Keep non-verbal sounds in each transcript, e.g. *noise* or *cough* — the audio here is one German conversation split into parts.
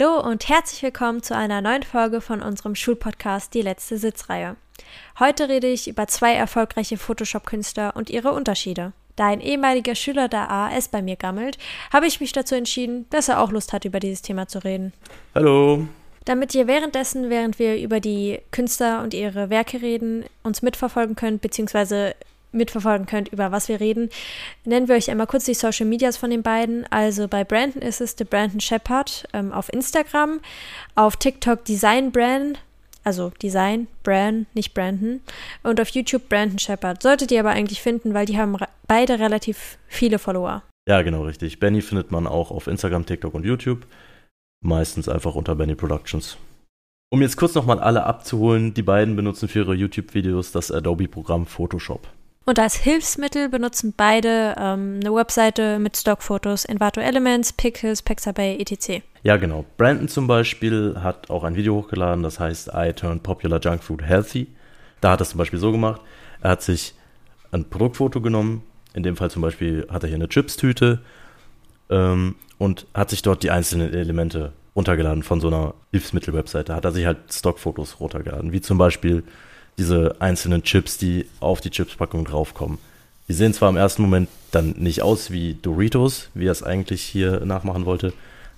Hallo und herzlich willkommen zu einer neuen Folge von unserem Schulpodcast Die letzte Sitzreihe. Heute rede ich über zwei erfolgreiche Photoshop-Künstler und ihre Unterschiede. Da ein ehemaliger Schüler der AAS bei mir gammelt, habe ich mich dazu entschieden, dass er auch Lust hat, über dieses Thema zu reden. Hallo. Damit ihr währenddessen, während wir über die Künstler und ihre Werke reden, uns mitverfolgen könnt, beziehungsweise mitverfolgen könnt, über was wir reden, nennen wir euch einmal kurz die Social Medias von den beiden. Also bei Brandon ist es The Brandon Shepard ähm, auf Instagram, auf TikTok Design Brand, also Design, Brand, nicht Brandon, und auf YouTube Brandon Shepard. Solltet ihr aber eigentlich finden, weil die haben beide relativ viele Follower. Ja, genau, richtig. Benny findet man auch auf Instagram, TikTok und YouTube. Meistens einfach unter Benny Productions. Um jetzt kurz nochmal alle abzuholen, die beiden benutzen für ihre YouTube-Videos das Adobe-Programm Photoshop. Und als Hilfsmittel benutzen beide ähm, eine Webseite mit Stockfotos, Envato Elements, Pixels, Pexabay, etc. Ja, genau. Brandon zum Beispiel hat auch ein Video hochgeladen, das heißt I Turned Popular Junk Food Healthy. Da hat er es zum Beispiel so gemacht, er hat sich ein Produktfoto genommen, in dem Fall zum Beispiel hat er hier eine Chips-Tüte ähm, und hat sich dort die einzelnen Elemente runtergeladen von so einer Hilfsmittel-Webseite. Hat er sich halt Stockfotos runtergeladen, wie zum Beispiel diese einzelnen Chips, die auf die Chipspackung draufkommen. Die sehen zwar im ersten Moment dann nicht aus wie Doritos, wie er es eigentlich hier nachmachen wollte,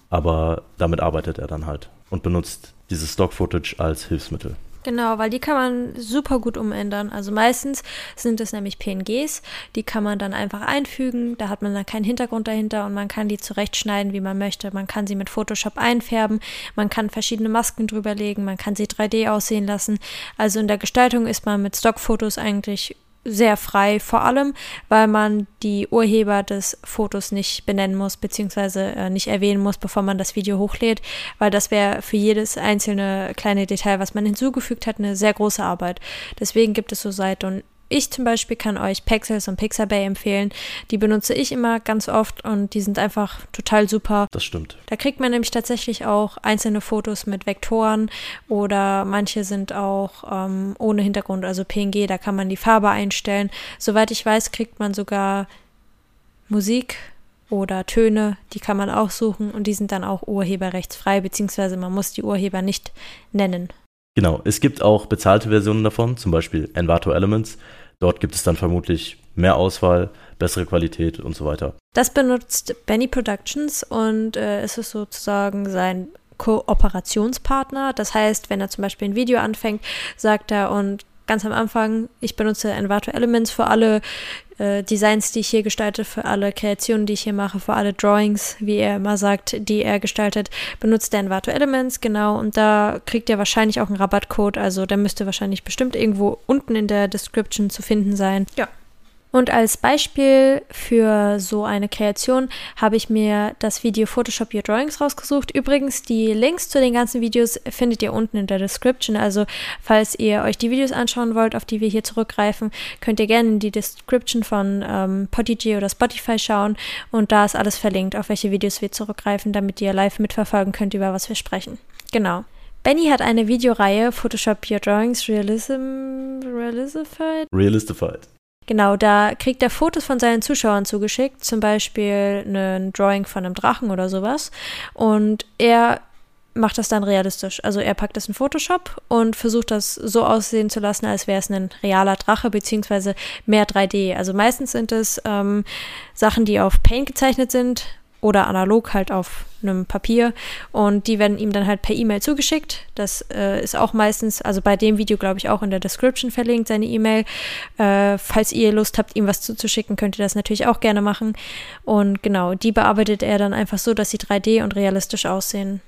aber damit arbeitet er dann halt und benutzt dieses Stock-Footage als Hilfsmittel. Genau, weil die kann man super gut umändern. Also meistens sind es nämlich PNGs, die kann man dann einfach einfügen, da hat man dann keinen Hintergrund dahinter und man kann die zurechtschneiden, wie man möchte. Man kann sie mit Photoshop einfärben, man kann verschiedene Masken drüberlegen, man kann sie 3D aussehen lassen. Also in der Gestaltung ist man mit Stockfotos eigentlich sehr frei, vor allem, weil man die Urheber des Fotos nicht benennen muss, beziehungsweise äh, nicht erwähnen muss, bevor man das Video hochlädt, weil das wäre für jedes einzelne kleine Detail, was man hinzugefügt hat, eine sehr große Arbeit. Deswegen gibt es so Seiten ich zum Beispiel kann euch Pexels und Pixabay empfehlen. Die benutze ich immer ganz oft und die sind einfach total super. Das stimmt. Da kriegt man nämlich tatsächlich auch einzelne Fotos mit Vektoren oder manche sind auch ähm, ohne Hintergrund, also PNG, da kann man die Farbe einstellen. Soweit ich weiß, kriegt man sogar Musik oder Töne, die kann man auch suchen und die sind dann auch urheberrechtsfrei, beziehungsweise man muss die Urheber nicht nennen. Genau, es gibt auch bezahlte Versionen davon, zum Beispiel Envato Elements. Dort gibt es dann vermutlich mehr Auswahl, bessere Qualität und so weiter. Das benutzt Benny Productions und äh, es ist sozusagen sein Kooperationspartner. Das heißt, wenn er zum Beispiel ein Video anfängt, sagt er und ganz am Anfang, ich benutze Envato Elements für alle äh, Designs, die ich hier gestalte, für alle Kreationen, die ich hier mache, für alle Drawings, wie er immer sagt, die er gestaltet, benutzt er Envato Elements, genau, und da kriegt er wahrscheinlich auch einen Rabattcode, also der müsste wahrscheinlich bestimmt irgendwo unten in der Description zu finden sein. Ja, und als Beispiel für so eine Kreation habe ich mir das Video Photoshop Your Drawings rausgesucht. Übrigens, die Links zu den ganzen Videos findet ihr unten in der Description. Also, falls ihr euch die Videos anschauen wollt, auf die wir hier zurückgreifen, könnt ihr gerne in die Description von ähm, Podigy oder Spotify schauen. Und da ist alles verlinkt, auf welche Videos wir zurückgreifen, damit ihr live mitverfolgen könnt, über was wir sprechen. Genau. Benny hat eine Videoreihe Photoshop Your Drawings Realism Realistified. Realistified. Genau, da kriegt er Fotos von seinen Zuschauern zugeschickt, zum Beispiel ein Drawing von einem Drachen oder sowas. Und er macht das dann realistisch. Also er packt das in Photoshop und versucht das so aussehen zu lassen, als wäre es ein realer Drache, beziehungsweise mehr 3D. Also meistens sind es ähm, Sachen, die auf Paint gezeichnet sind, oder analog halt auf einem Papier und die werden ihm dann halt per E-Mail zugeschickt. Das äh, ist auch meistens, also bei dem Video glaube ich auch in der Description verlinkt, seine E-Mail. Äh, falls ihr Lust habt, ihm was zuzuschicken, könnt ihr das natürlich auch gerne machen. Und genau, die bearbeitet er dann einfach so, dass sie 3D und realistisch aussehen.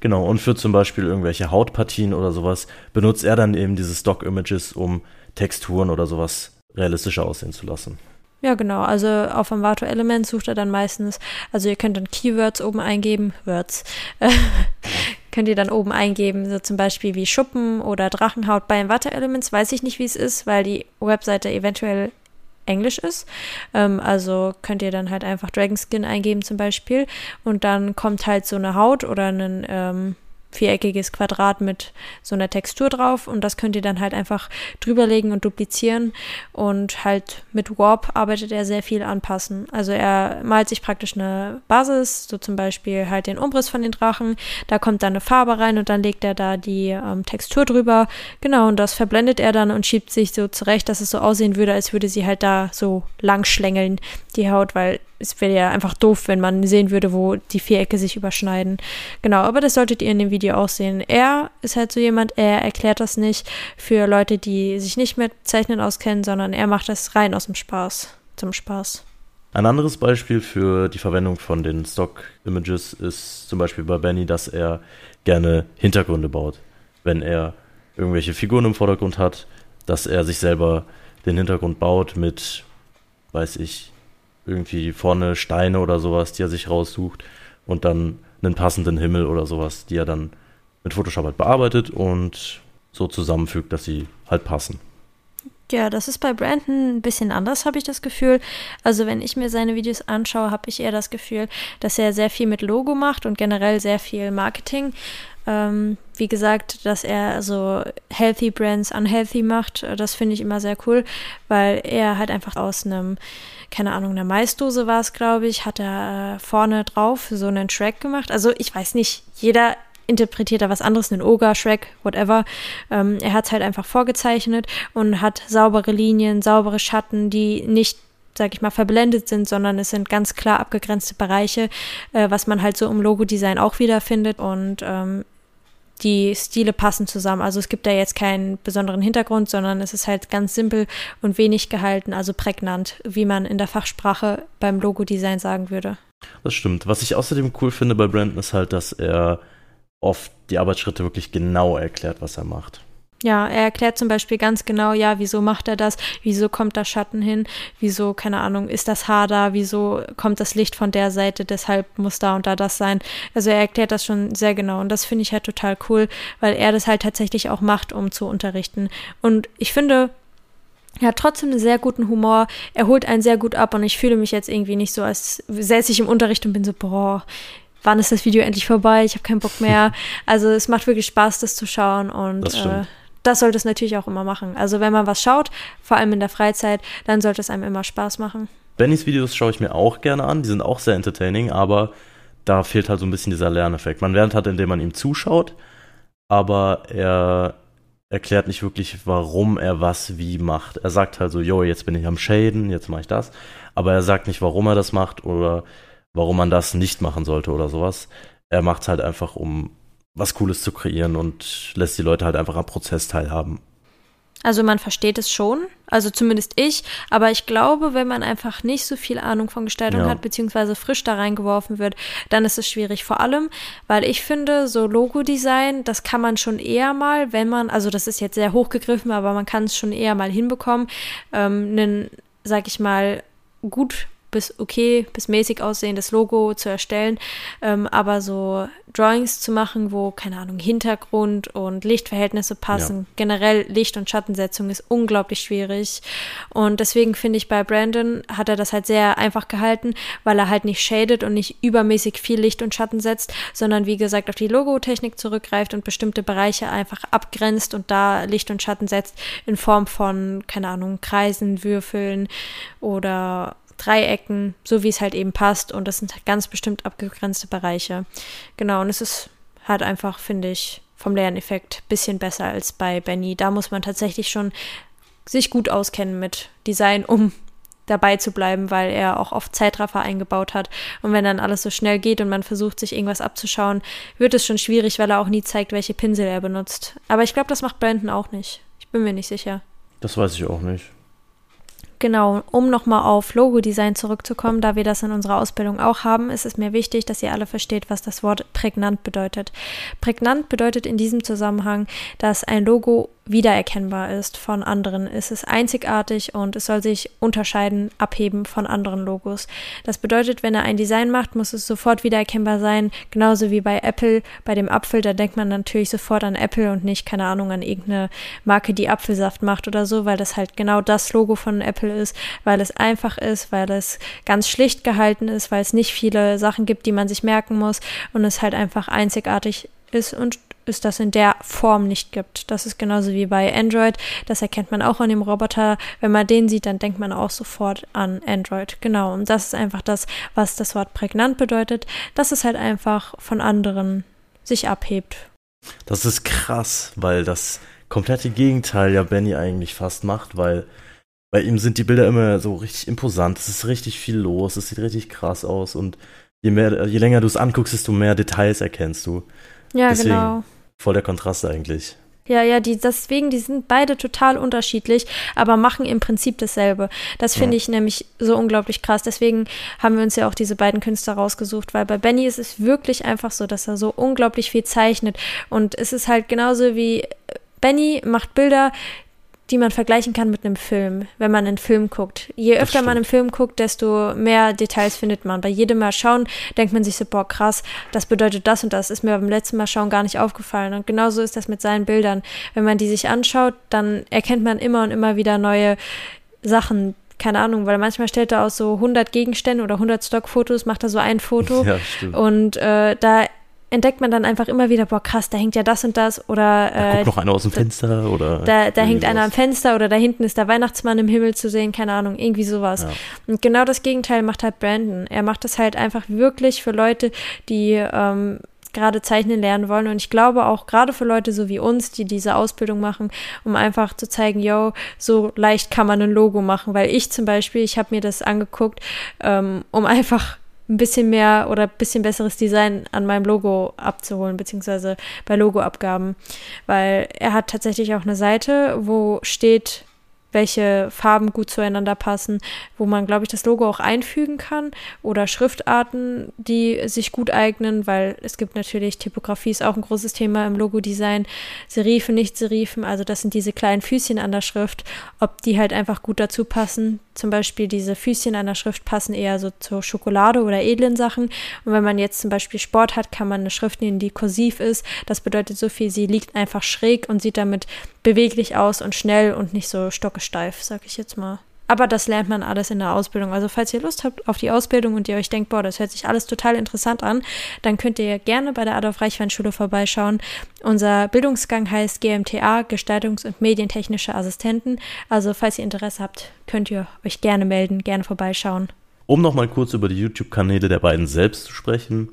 Genau, und für zum Beispiel irgendwelche Hautpartien oder sowas benutzt er dann eben diese Stock-Images, um Texturen oder sowas realistischer aussehen zu lassen. Ja, genau. Also auf Envato Element sucht er dann meistens, also ihr könnt dann Keywords oben eingeben, Words, *laughs* könnt ihr dann oben eingeben, so zum Beispiel wie Schuppen oder Drachenhaut. Bei Envato Elements weiß ich nicht, wie es ist, weil die Webseite eventuell Englisch ist. Ähm, also könnt ihr dann halt einfach Dragon Skin eingeben zum Beispiel und dann kommt halt so eine Haut oder ein ähm, viereckiges Quadrat mit so einer Textur drauf und das könnt ihr dann halt einfach drüberlegen und duplizieren und halt mit Warp arbeitet er sehr viel anpassen. Also er malt sich praktisch eine Basis, so zum Beispiel halt den Umriss von den Drachen, da kommt dann eine Farbe rein und dann legt er da die ähm, Textur drüber, genau und das verblendet er dann und schiebt sich so zurecht, dass es so aussehen würde, als würde sie halt da so lang schlängeln, die Haut, weil es wäre ja einfach doof, wenn man sehen würde, wo die Vierecke sich überschneiden. Genau, aber das solltet ihr in dem Video auch sehen. Er ist halt so jemand, er erklärt das nicht für Leute, die sich nicht mit Zeichnen auskennen, sondern er macht das rein aus dem Spaß, zum Spaß. Ein anderes Beispiel für die Verwendung von den Stock-Images ist zum Beispiel bei Benny, dass er gerne Hintergründe baut. Wenn er irgendwelche Figuren im Vordergrund hat, dass er sich selber den Hintergrund baut mit, weiß ich, irgendwie vorne Steine oder sowas, die er sich raussucht und dann einen passenden Himmel oder sowas, die er dann mit Photoshop halt bearbeitet und so zusammenfügt, dass sie halt passen. Ja, das ist bei Brandon ein bisschen anders, habe ich das Gefühl. Also wenn ich mir seine Videos anschaue, habe ich eher das Gefühl, dass er sehr viel mit Logo macht und generell sehr viel Marketing. Ähm, wie gesagt, dass er so healthy Brands unhealthy macht, das finde ich immer sehr cool, weil er halt einfach aus einem keine Ahnung, eine Maisdose war es, glaube ich, hat er äh, vorne drauf so einen Track gemacht. Also ich weiß nicht, jeder interpretiert da was anderes, einen Ogre, Shrek, whatever. Ähm, er hat es halt einfach vorgezeichnet und hat saubere Linien, saubere Schatten, die nicht sag ich mal, verblendet sind, sondern es sind ganz klar abgegrenzte Bereiche, äh, was man halt so im Logodesign auch wiederfindet. Und ähm, die Stile passen zusammen. Also es gibt da jetzt keinen besonderen Hintergrund, sondern es ist halt ganz simpel und wenig gehalten, also prägnant, wie man in der Fachsprache beim Logodesign sagen würde. Das stimmt. Was ich außerdem cool finde bei Brandon ist halt, dass er oft die Arbeitsschritte wirklich genau erklärt, was er macht. Ja, er erklärt zum Beispiel ganz genau, ja, wieso macht er das, wieso kommt da Schatten hin, wieso, keine Ahnung, ist das Haar da, wieso kommt das Licht von der Seite, deshalb muss da und da das sein. Also er erklärt das schon sehr genau und das finde ich halt total cool, weil er das halt tatsächlich auch macht, um zu unterrichten. Und ich finde, er hat trotzdem einen sehr guten Humor. Er holt einen sehr gut ab und ich fühle mich jetzt irgendwie nicht so, als säße ich im Unterricht und bin so, boah, wann ist das Video endlich vorbei? Ich habe keinen Bock mehr. *laughs* Also es macht wirklich Spaß, das zu schauen und das äh, das sollte es natürlich auch immer machen. Also wenn man was schaut, vor allem in der Freizeit, dann sollte es einem immer Spaß machen. Bennys Videos schaue ich mir auch gerne an, die sind auch sehr entertaining, aber da fehlt halt so ein bisschen dieser Lerneffekt. Man lernt halt, indem man ihm zuschaut, aber er erklärt nicht wirklich, warum er was wie macht. Er sagt halt so, yo, jetzt bin ich am Shaden, jetzt mache ich das, aber er sagt nicht, warum er das macht oder warum man das nicht machen sollte oder sowas. Er macht es halt einfach, um was Cooles zu kreieren und lässt die Leute halt einfach am Prozess teilhaben. Also man versteht es schon, also zumindest ich, aber ich glaube, wenn man einfach nicht so viel Ahnung von Gestaltung ja. hat, beziehungsweise frisch da reingeworfen wird, dann ist es schwierig. Vor allem, weil ich finde, so Logo-Design, das kann man schon eher mal, wenn man, also das ist jetzt sehr hochgegriffen, aber man kann es schon eher mal hinbekommen, ähm, einen, sag ich mal, gut bis okay, bis mäßig aussehendes Logo zu erstellen, ähm, aber so Drawings zu machen, wo, keine Ahnung, Hintergrund und Lichtverhältnisse passen, ja. generell Licht- und Schattensetzung ist unglaublich schwierig und deswegen finde ich, bei Brandon hat er das halt sehr einfach gehalten, weil er halt nicht shadet und nicht übermäßig viel Licht und Schatten setzt, sondern wie gesagt auf die Logotechnik zurückgreift und bestimmte Bereiche einfach abgrenzt und da Licht und Schatten setzt in Form von, keine Ahnung, Kreisen, Würfeln oder Dreiecken, so wie es halt eben passt. Und das sind ganz bestimmt abgegrenzte Bereiche. Genau, und es ist halt einfach, finde ich, vom Lerneffekt ein bisschen besser als bei Benny. Da muss man tatsächlich schon sich gut auskennen mit Design, um *laughs* dabei zu bleiben, weil er auch oft Zeitraffer eingebaut hat. Und wenn dann alles so schnell geht und man versucht, sich irgendwas abzuschauen, wird es schon schwierig, weil er auch nie zeigt, welche Pinsel er benutzt. Aber ich glaube, das macht Brandon auch nicht. Ich bin mir nicht sicher. Das weiß ich auch nicht. Genau, um nochmal auf Logo-Design zurückzukommen, da wir das in unserer Ausbildung auch haben, ist es mir wichtig, dass ihr alle versteht, was das Wort prägnant bedeutet. Prägnant bedeutet in diesem Zusammenhang, dass ein Logo wiedererkennbar ist von anderen. Es ist einzigartig und es soll sich unterscheiden, abheben von anderen Logos. Das bedeutet, wenn er ein Design macht, muss es sofort wiedererkennbar sein, genauso wie bei Apple, bei dem Apfel, da denkt man natürlich sofort an Apple und nicht, keine Ahnung, an irgendeine Marke, die Apfelsaft macht oder so, weil das halt genau das Logo von Apple ist, weil es einfach ist, weil es ganz schlicht gehalten ist, weil es nicht viele Sachen gibt, die man sich merken muss und es halt einfach einzigartig ist und es das in der Form nicht gibt. Das ist genauso wie bei Android. Das erkennt man auch an dem Roboter. Wenn man den sieht, dann denkt man auch sofort an Android. Genau. Und das ist einfach das, was das Wort prägnant bedeutet, dass es halt einfach von anderen sich abhebt. Das ist krass, weil das komplette Gegenteil ja Benny eigentlich fast macht, weil bei ihm sind die Bilder immer so richtig imposant. Es ist richtig viel los, es sieht richtig krass aus und je mehr, je länger du es anguckst, desto mehr Details erkennst du. Ja, Deswegen, genau. Voll der Kontrast eigentlich. Ja, ja, die, deswegen, die sind beide total unterschiedlich, aber machen im Prinzip dasselbe. Das finde ja. ich nämlich so unglaublich krass. Deswegen haben wir uns ja auch diese beiden Künstler rausgesucht, weil bei Benny ist es wirklich einfach so, dass er so unglaublich viel zeichnet. Und es ist halt genauso wie Benny macht Bilder, die man vergleichen kann mit einem Film, wenn man einen Film guckt. Je öfter man einen Film guckt, desto mehr Details findet man. Bei jedem Mal schauen denkt man sich so, boah, krass, das bedeutet das und das. Ist mir beim letzten Mal schauen gar nicht aufgefallen. Und genauso ist das mit seinen Bildern. Wenn man die sich anschaut, dann erkennt man immer und immer wieder neue Sachen, keine Ahnung, weil manchmal stellt er aus so 100 Gegenständen oder 100 Stockfotos, macht er so ein Foto. *laughs* Ja, stimmt. Und äh, da entdeckt man dann einfach immer wieder, boah, krass, da hängt ja das und das oder da äh, guckt noch einer aus dem Fenster oder da, da hängt einer am Fenster oder da hinten ist der Weihnachtsmann im Himmel zu sehen, keine Ahnung, irgendwie sowas. Ja. Und genau das Gegenteil macht halt Brandon. Er macht das halt einfach wirklich für Leute, die ähm, gerade zeichnen lernen wollen. Und ich glaube auch gerade für Leute so wie uns, die diese Ausbildung machen, um einfach zu zeigen, yo, so leicht kann man ein Logo machen. Weil ich zum Beispiel, ich habe mir das angeguckt, ähm, um *laughs* einfach ein bisschen mehr oder ein bisschen besseres Design an meinem Logo abzuholen, beziehungsweise bei Logoabgaben. Weil er hat tatsächlich auch eine Seite, wo steht, welche Farben gut zueinander passen, wo man, glaube ich, das Logo auch einfügen kann oder Schriftarten, die sich gut eignen, weil es gibt natürlich, Typografie ist auch ein großes Thema im Logodesign, Serifen, nicht Serifen, also das sind diese kleinen Füßchen an der Schrift, ob die halt einfach gut dazu passen. Zum Beispiel diese Füßchen an der Schrift passen eher so zur Schokolade oder edlen Sachen. Und wenn man jetzt zum Beispiel Sport hat, kann man eine Schrift nehmen, die kursiv ist. Das bedeutet so viel, sie liegt einfach schräg und sieht damit beweglich aus und schnell und nicht so stockesteif, sag ich jetzt mal. Aber das lernt man alles in der Ausbildung. Also falls ihr Lust habt auf die Ausbildung und ihr euch denkt, boah, das hört sich alles total interessant an, dann könnt ihr gerne bei der Adolf Reichwein Schule vorbeischauen. Unser Bildungsgang heißt GMTA, Gestaltungs- und Medientechnische Assistenten. Also falls ihr Interesse habt, könnt ihr euch gerne melden, gerne vorbeischauen. Um nochmal kurz über die YouTube-Kanäle der beiden selbst zu sprechen.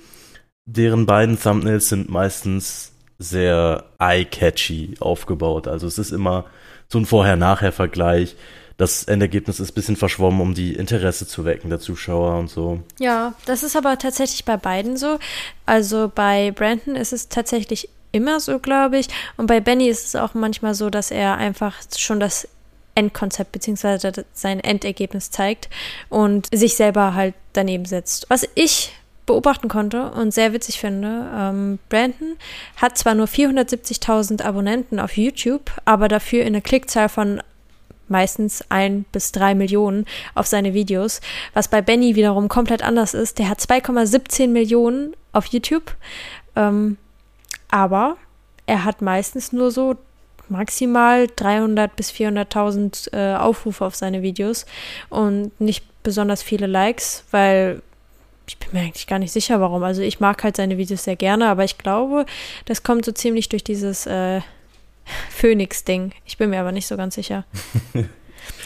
Deren beiden Thumbnails sind meistens sehr eye-catchy aufgebaut. Also es ist immer so ein Vorher-Nachher-Vergleich. Das Endergebnis ist ein bisschen verschwommen, um die Interesse zu wecken der Zuschauer und so. Ja, das ist aber tatsächlich bei beiden so. Also bei Brandon ist es tatsächlich immer so, glaube ich. Und bei Benny ist es auch manchmal so, dass er einfach schon das Endkonzept bzw. sein Endergebnis zeigt und sich selber halt daneben setzt. Was ich beobachten konnte und sehr witzig finde, ähm, Brandon hat zwar nur 470.000 Abonnenten auf YouTube, aber dafür eine Klickzahl von meistens ein bis drei Millionen auf seine Videos, was bei Benny wiederum komplett anders ist. Der hat 2,17 Millionen auf YouTube, ähm, aber er hat meistens nur so maximal 300 bis 400.000 äh, Aufrufe auf seine Videos und nicht besonders viele Likes, weil ich bin mir eigentlich gar nicht sicher, warum. Also ich mag halt seine Videos sehr gerne, aber ich glaube, das kommt so ziemlich durch dieses äh, *laughs* Phoenix-Ding. Ich bin mir aber nicht so ganz sicher. *laughs*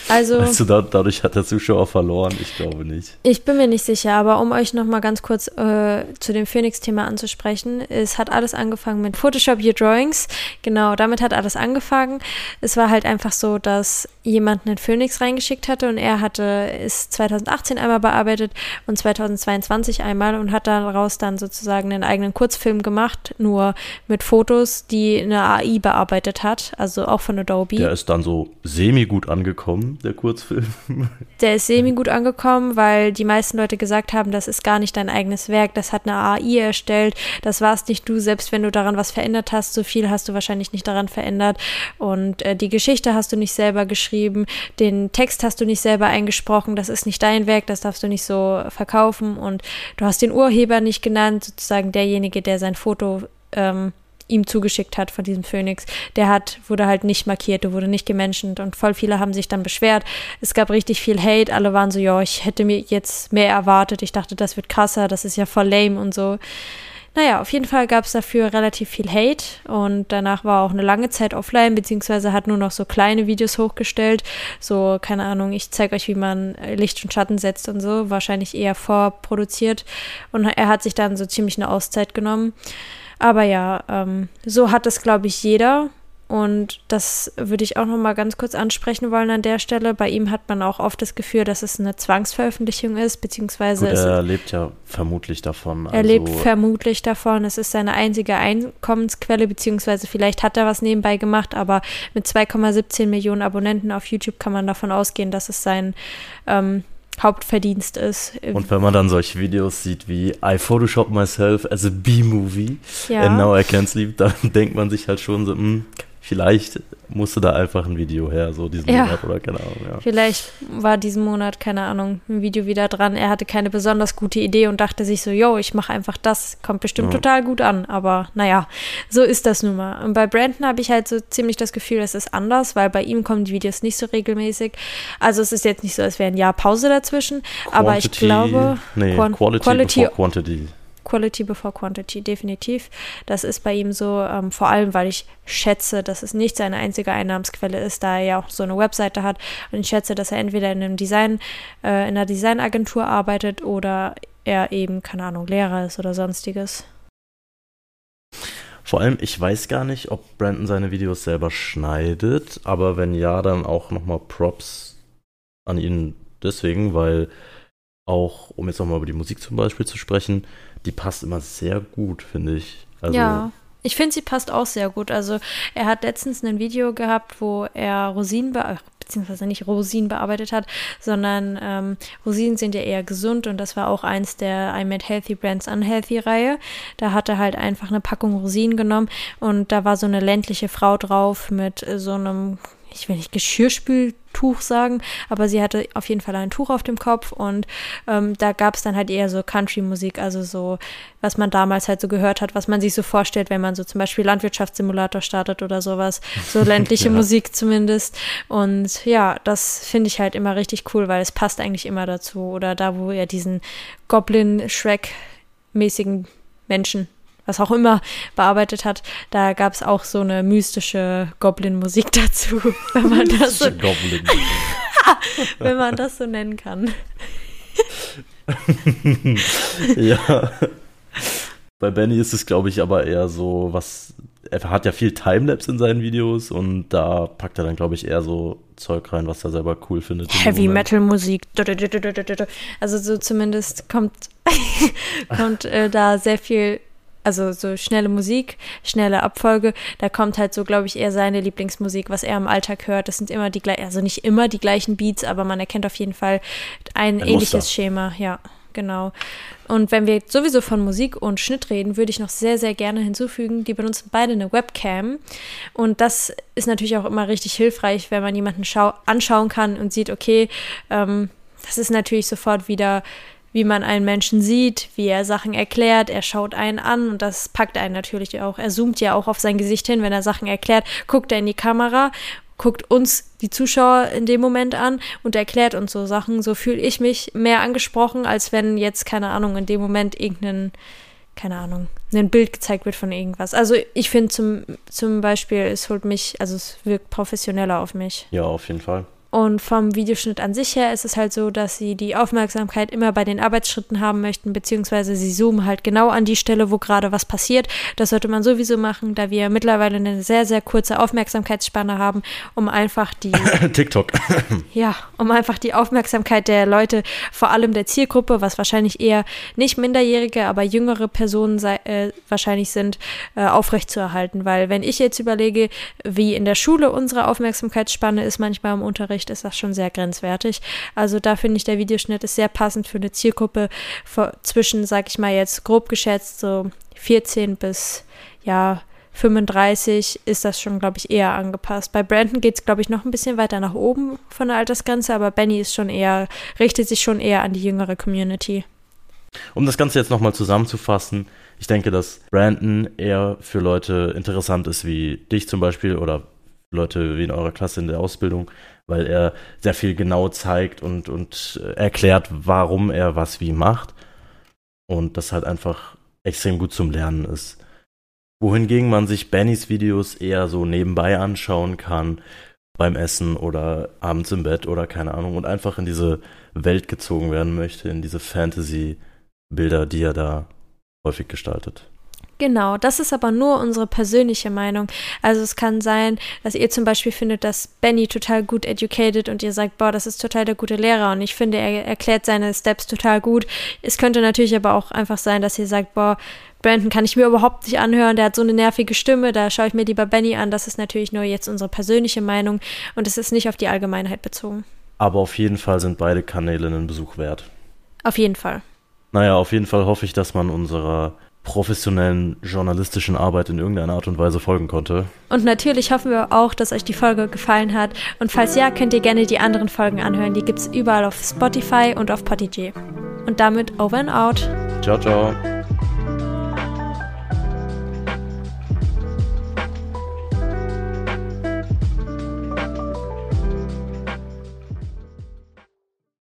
Also, also da, dadurch hat der Zuschauer verloren? Ich glaube nicht. Ich bin mir nicht sicher, aber um euch noch mal ganz kurz äh, zu dem Phoenix-Thema anzusprechen, es hat alles angefangen mit Photoshop Your Drawings. Genau, damit hat alles angefangen. Es war halt einfach so, dass jemand einen Phoenix reingeschickt hatte und er hatte es 2018 einmal bearbeitet und 2022 einmal und hat daraus dann sozusagen einen eigenen Kurzfilm gemacht, nur mit Fotos, die eine AI bearbeitet hat, also auch von Adobe. Der ist dann so semi gut angekommen der Kurzfilm? *laughs* Der ist semi gut angekommen, weil die meisten Leute gesagt haben, das ist gar nicht dein eigenes Werk, das hat eine AI erstellt, das warst nicht du, selbst wenn du daran was verändert hast, so viel hast du wahrscheinlich nicht daran verändert und äh, die Geschichte hast du nicht selber geschrieben, den Text hast du nicht selber eingesprochen, das ist nicht dein Werk, das darfst du nicht so verkaufen und du hast den Urheber nicht genannt, sozusagen derjenige, der sein Foto ähm, ihm zugeschickt hat von diesem Phönix, der hat, wurde halt nicht markiert, der wurde nicht gemenschent und voll viele haben sich dann beschwert. Es gab richtig viel Hate, alle waren so, ja, ich hätte mir jetzt mehr erwartet, ich dachte, das wird krasser, das ist ja voll lame und so. Naja, auf jeden Fall gab es dafür relativ viel Hate und danach war auch eine lange Zeit offline, beziehungsweise hat nur noch so kleine Videos hochgestellt. So, keine Ahnung, ich zeige euch, wie man Licht und Schatten setzt und so, wahrscheinlich eher vorproduziert. Und er hat sich dann so ziemlich eine Auszeit genommen. Aber ja, ähm, so hat es, glaube ich, jeder. Und das würde ich auch noch mal ganz kurz ansprechen wollen an der Stelle. Bei ihm hat man auch oft das Gefühl, dass es eine Zwangsveröffentlichung ist, beziehungsweise Gut, er lebt ja vermutlich davon. Er also lebt vermutlich davon. Es ist seine einzige Einkommensquelle, beziehungsweise vielleicht hat er was nebenbei gemacht, aber mit 2,17 Millionen Abonnenten auf YouTube kann man davon ausgehen, dass es sein ähm, Hauptverdienst ist. Und wenn man dann solche Videos sieht wie I Photoshop myself as a B-Movie ja. and now I can sleep, dann *laughs* denkt man sich halt schon so, mh, hm, vielleicht musste da einfach ein Video her, so diesen ja. Monat oder keine Ahnung. Ja. Vielleicht war diesen Monat, keine Ahnung, ein Video wieder dran. Er hatte keine besonders gute Idee und dachte sich so, yo, ich mache einfach das, kommt bestimmt ja. total gut an. Aber naja, so ist das nun mal. Und bei Brandon habe ich halt so ziemlich das Gefühl, es ist anders, weil bei ihm kommen die Videos nicht so regelmäßig. Also es ist jetzt nicht so, als wäre ein Jahr Pause dazwischen. Quantity, aber ich glaube, nee, Quality, Quality Quantity. Quality before Quantity, definitiv. Das ist bei ihm so, ähm, vor allem, weil ich schätze, dass es nicht seine einzige Einnahmensquelle ist, da er ja auch so eine Webseite hat. Und ich schätze, dass er entweder in einem Design, äh, in einer Designagentur arbeitet oder er eben, keine Ahnung, Lehrer ist oder sonstiges. Vor allem, ich weiß gar nicht, ob Brandon seine Videos selber schneidet, aber wenn ja, dann auch nochmal Props an ihn deswegen, weil auch, um jetzt nochmal über die Musik zum Beispiel zu sprechen, die passt immer sehr gut, finde ich. Also, ja. Ich finde, sie passt auch sehr gut. Also, er hat letztens ein Video gehabt, wo er Rosinen beziehungsweise nicht Rosinen bearbeitet hat, sondern ähm, Rosinen sind ja eher gesund und das war auch eins der I Made Healthy Brands Unhealthy Reihe. Da hat er halt einfach eine Packung Rosinen genommen und da war so eine ländliche Frau drauf mit so einem ich will nicht Geschirrspültuch sagen, aber sie hatte auf jeden Fall ein Tuch auf dem Kopf und ähm, da gab es dann halt eher so Country-Musik, also so, was man damals halt so gehört hat, was man sich so vorstellt, wenn man so zum Beispiel Landwirtschaftssimulator startet oder sowas, so *laughs* ländliche ja. Musik zumindest. Und ja, das finde ich halt immer richtig cool, weil es passt eigentlich immer dazu. Oder da, wo er diesen Goblin-Shrek-mäßigen Menschen was auch immer bearbeitet hat, da gab es auch so eine mystische Goblin-Musik *laughs* dazu, wenn man das so, *laughs* wenn man das so nennen kann. *laughs* ja. Bei Benny ist es, glaube ich, aber eher so, was. Er hat ja viel Timelapse in seinen Videos und da packt er dann, glaube ich, eher so Zeug rein, was er selber cool findet. Heavy Metal Musik. Also so zumindest kommt, kommt äh, da sehr viel also so schnelle Musik, schnelle Abfolge, da kommt halt so, glaube ich, eher seine Lieblingsmusik, was er im Alltag hört. Das sind immer die gleichen, also nicht immer die gleichen Beats, aber man erkennt auf jeden Fall ein, ein ähnliches Muster. Schema, ja, genau. Und wenn wir sowieso von Musik und Schnitt reden, würde ich noch sehr, sehr gerne hinzufügen, die benutzen beide eine Webcam. Und das ist natürlich auch immer richtig hilfreich, wenn man jemanden anschauen kann und sieht, okay, ähm, das ist natürlich sofort wieder wie man einen Menschen sieht, wie er Sachen erklärt, er schaut einen an und das packt einen natürlich auch. Er zoomt ja auch auf sein Gesicht hin, wenn er Sachen erklärt, guckt er in die Kamera, guckt uns, die Zuschauer, in dem Moment an und erklärt uns so Sachen. So fühle ich mich mehr angesprochen, als wenn jetzt, keine Ahnung, in dem Moment irgendein keine Ahnung, ein Bild gezeigt wird von irgendwas. Also ich finde zum, zum Beispiel, es holt mich, also es wirkt professioneller auf mich. Ja, auf jeden Fall. Und vom Videoschnitt an sich her ist es halt so, dass sie die Aufmerksamkeit immer bei den Arbeitsschritten haben möchten, beziehungsweise sie zoomen halt genau an die Stelle, wo gerade was passiert. Das sollte man sowieso machen, da wir mittlerweile eine sehr, sehr kurze Aufmerksamkeitsspanne haben, um einfach die. *laughs* TikTok. *laughs* ja, um einfach die Aufmerksamkeit der Leute, vor allem der Zielgruppe, was wahrscheinlich eher nicht minderjährige, aber jüngere Personen sei, äh, wahrscheinlich sind, äh, aufrechtzuerhalten. Weil wenn ich jetzt überlege, wie in der Schule unsere Aufmerksamkeitsspanne ist, manchmal im Unterricht, Sicht ist das schon sehr grenzwertig. Also da finde ich, der Videoschnitt ist sehr passend für eine Zielgruppe zwischen, sag ich mal jetzt grob geschätzt, so 14 bis, ja, 35 ist das schon, glaube ich, eher angepasst. Bei Brandon geht es, glaube ich, noch ein bisschen weiter nach oben von der Altersgrenze, aber Benny ist schon eher, richtet sich schon eher an die jüngere Community. Um das Ganze jetzt nochmal zusammenzufassen, ich denke, dass Brandon eher für Leute interessant ist wie dich zum Beispiel oder Leute wie in eurer Klasse in der Ausbildung, weil er sehr viel genau zeigt und, und erklärt, warum er was wie macht. Und das halt einfach extrem gut zum Lernen ist. Wohingegen man sich Bennys Videos eher so nebenbei anschauen kann, beim Essen oder abends im Bett oder keine Ahnung und einfach in diese Welt gezogen werden möchte, in diese Fantasy-Bilder, die er da häufig gestaltet. Genau, das ist aber nur unsere persönliche Meinung. Also es kann sein, dass ihr zum Beispiel findet, dass Benny total gut educated und ihr sagt, boah, das ist total der gute Lehrer und ich finde, er erklärt seine Steps total gut. Es könnte natürlich aber auch einfach sein, dass ihr sagt, boah, Brandon kann ich mir überhaupt nicht anhören, der hat so eine nervige Stimme, da schaue ich mir lieber Benny an. Das ist natürlich nur jetzt unsere persönliche Meinung und es ist nicht auf die Allgemeinheit bezogen. Aber auf jeden Fall sind beide Kanäle einen Besuch wert. Auf jeden Fall. Naja, auf jeden Fall hoffe ich, dass man unserer professionellen journalistischen Arbeit in irgendeiner Art und Weise folgen konnte. Und natürlich hoffen wir auch, dass euch die Folge gefallen hat. Und falls ja, könnt ihr gerne die anderen Folgen anhören. Die gibt es überall auf Spotify und auf Podigy. Und damit over and out. Ciao, ciao.